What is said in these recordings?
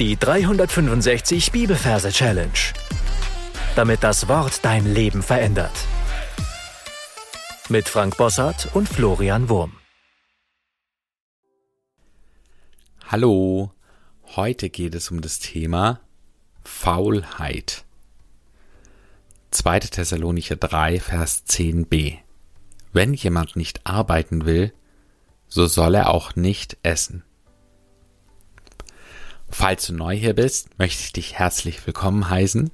Die 365 Bibelverse Challenge. Damit das Wort dein Leben verändert. Mit Frank Bossart und Florian Wurm. Hallo, heute geht es um das Thema Faulheit. 2. Thessalonicher 3, Vers 10b. Wenn jemand nicht arbeiten will, so soll er auch nicht essen. Falls du neu hier bist, möchte ich dich herzlich willkommen heißen.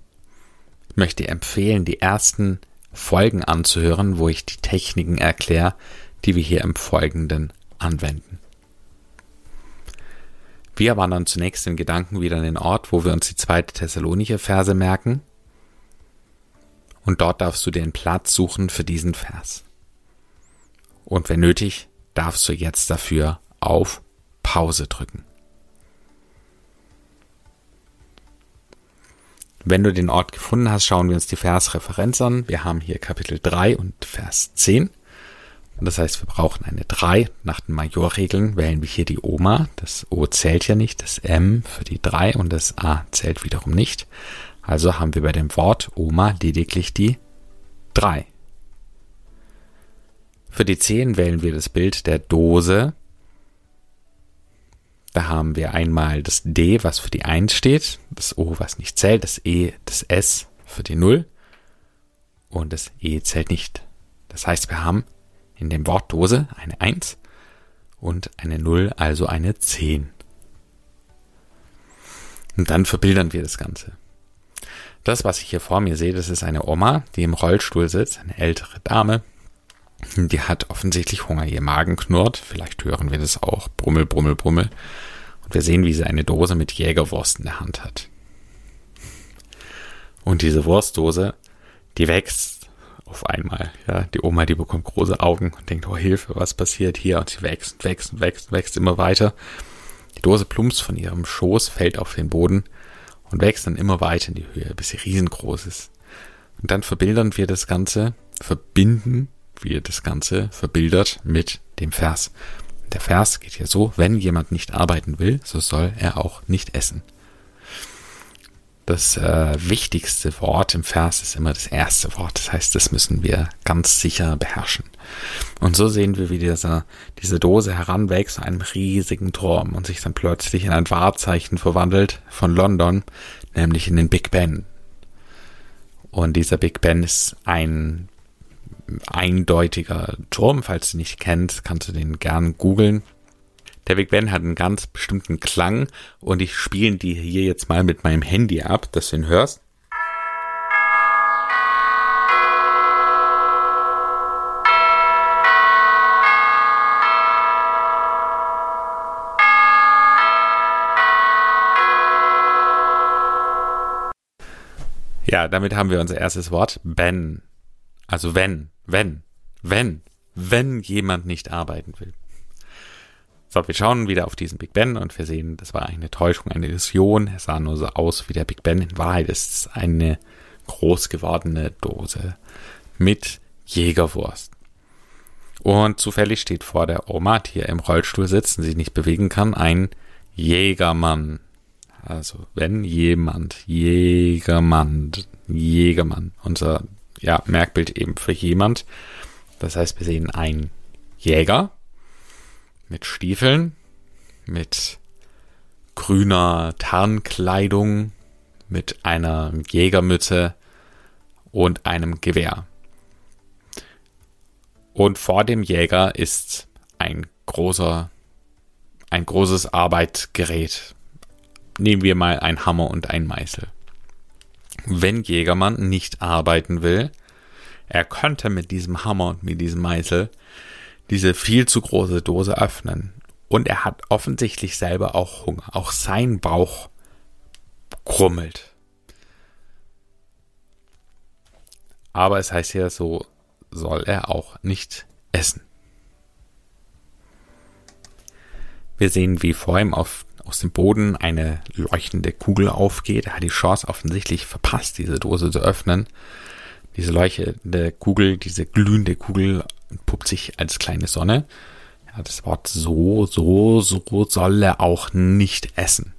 Ich möchte dir empfehlen, die ersten Folgen anzuhören, wo ich die Techniken erkläre, die wir hier im Folgenden anwenden. Wir wandern zunächst in Gedanken wieder an den Ort, wo wir uns die zweite Thessalonicher Verse merken. Und dort darfst du den Platz suchen für diesen Vers. Und wenn nötig, darfst du jetzt dafür auf Pause drücken. Wenn du den Ort gefunden hast, schauen wir uns die Versreferenz an. Wir haben hier Kapitel 3 und Vers 10. Und das heißt, wir brauchen eine 3. Nach den Majorregeln wählen wir hier die Oma. Das O zählt ja nicht, das M für die 3 und das A zählt wiederum nicht. Also haben wir bei dem Wort Oma lediglich die 3. Für die 10 wählen wir das Bild der Dose da haben wir einmal das D, was für die 1 steht, das O, was nicht zählt, das E, das S für die 0 und das E zählt nicht. Das heißt, wir haben in dem Wort Dose eine 1 und eine 0, also eine 10. Und dann verbildern wir das Ganze. Das, was ich hier vor mir sehe, das ist eine Oma, die im Rollstuhl sitzt, eine ältere Dame, die hat offensichtlich Hunger. Ihr Magen knurrt. Vielleicht hören wir das auch. Brummel, brummel, brummel. Und wir sehen, wie sie eine Dose mit Jägerwurst in der Hand hat. Und diese Wurstdose, die wächst auf einmal. Ja, die Oma, die bekommt große Augen und denkt, oh Hilfe, was passiert hier? Und sie wächst, und wächst, und wächst, und wächst immer weiter. Die Dose plumpst von ihrem Schoß, fällt auf den Boden und wächst dann immer weiter in die Höhe, bis sie riesengroß ist. Und dann verbildern wir das Ganze, verbinden wie das Ganze verbildert mit dem Vers. Der Vers geht hier so, wenn jemand nicht arbeiten will, so soll er auch nicht essen. Das äh, wichtigste Wort im Vers ist immer das erste Wort. Das heißt, das müssen wir ganz sicher beherrschen. Und so sehen wir, wie dieser, diese Dose heranwächst zu einem riesigen Turm und sich dann plötzlich in ein Wahrzeichen verwandelt von London, nämlich in den Big Ben. Und dieser Big Ben ist ein eindeutiger Turm. Falls du nicht kennst, kannst du den gern googeln. Der Big Ben hat einen ganz bestimmten Klang und ich spiele die hier jetzt mal mit meinem Handy ab, dass du ihn hörst. Ja, damit haben wir unser erstes Wort. Ben. Also wenn. Wenn, wenn, wenn jemand nicht arbeiten will. So, wir schauen wieder auf diesen Big Ben und wir sehen, das war eine Täuschung, eine Illusion. Er sah nur so aus wie der Big Ben. In Wahrheit ist es eine groß gewordene Dose mit Jägerwurst. Und zufällig steht vor der Oma, die hier im Rollstuhl sitzt und sich nicht bewegen kann, ein Jägermann. Also wenn jemand, Jägermann, Jägermann, unser ja, Merkbild eben für jemand. Das heißt, wir sehen einen Jäger mit Stiefeln, mit grüner Tarnkleidung, mit einer Jägermütze und einem Gewehr. Und vor dem Jäger ist ein großer, ein großes Arbeitsgerät. Nehmen wir mal ein Hammer und ein Meißel wenn Jägermann nicht arbeiten will, er könnte mit diesem Hammer und mit diesem Meißel diese viel zu große Dose öffnen. Und er hat offensichtlich selber auch Hunger. Auch sein Bauch krummelt. Aber es heißt ja, so soll er auch nicht essen. Wir sehen, wie vor ihm auf aus dem Boden eine leuchtende Kugel aufgeht. Er hat die Chance offensichtlich verpasst, diese Dose zu öffnen. Diese leuchtende Kugel, diese glühende Kugel puppt sich als kleine Sonne. Ja, das Wort so, so, so soll er auch nicht essen.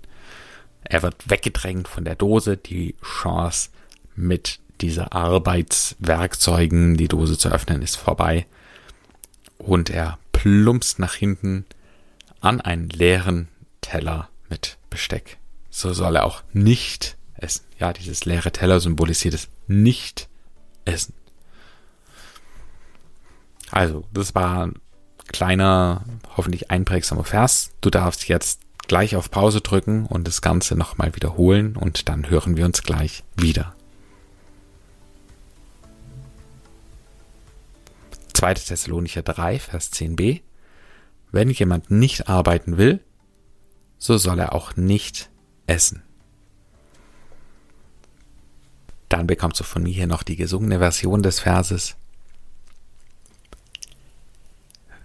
Er wird weggedrängt von der Dose, die Chance mit dieser Arbeitswerkzeugen, die Dose zu öffnen, ist vorbei. Und er plumpst nach hinten an einen leeren Teller mit Besteck. So soll er auch nicht essen. Ja, dieses leere Teller symbolisiert es nicht essen. Also, das war ein kleiner, hoffentlich einprägsamer Vers. Du darfst jetzt gleich auf Pause drücken und das Ganze nochmal wiederholen und dann hören wir uns gleich wieder. 2. Thessalonicher 3, Vers 10b. Wenn jemand nicht arbeiten will, so soll er auch nicht essen. Dann bekommst du von mir hier noch die gesungene Version des Verses.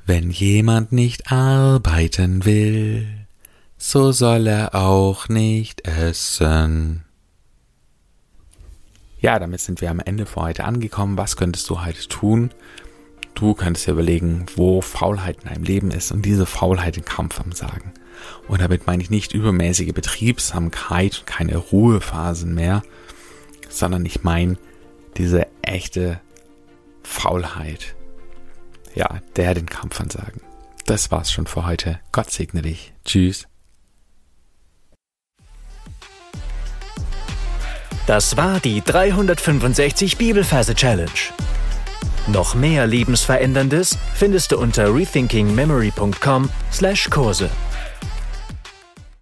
Wenn jemand nicht arbeiten will, so soll er auch nicht essen. Ja, damit sind wir am Ende für heute angekommen. Was könntest du heute tun? Du könntest dir überlegen, wo Faulheit in deinem Leben ist und diese Faulheit in Kampf am Sagen. Und damit meine ich nicht übermäßige Betriebsamkeit keine Ruhephasen mehr, sondern ich meine diese echte Faulheit. Ja, der den Kampf ansagen. Das war's schon für heute. Gott segne dich. Tschüss. Das war die 365 Bibelferse Challenge. Noch mehr Lebensveränderndes findest du unter rethinkingmemory.com/Kurse.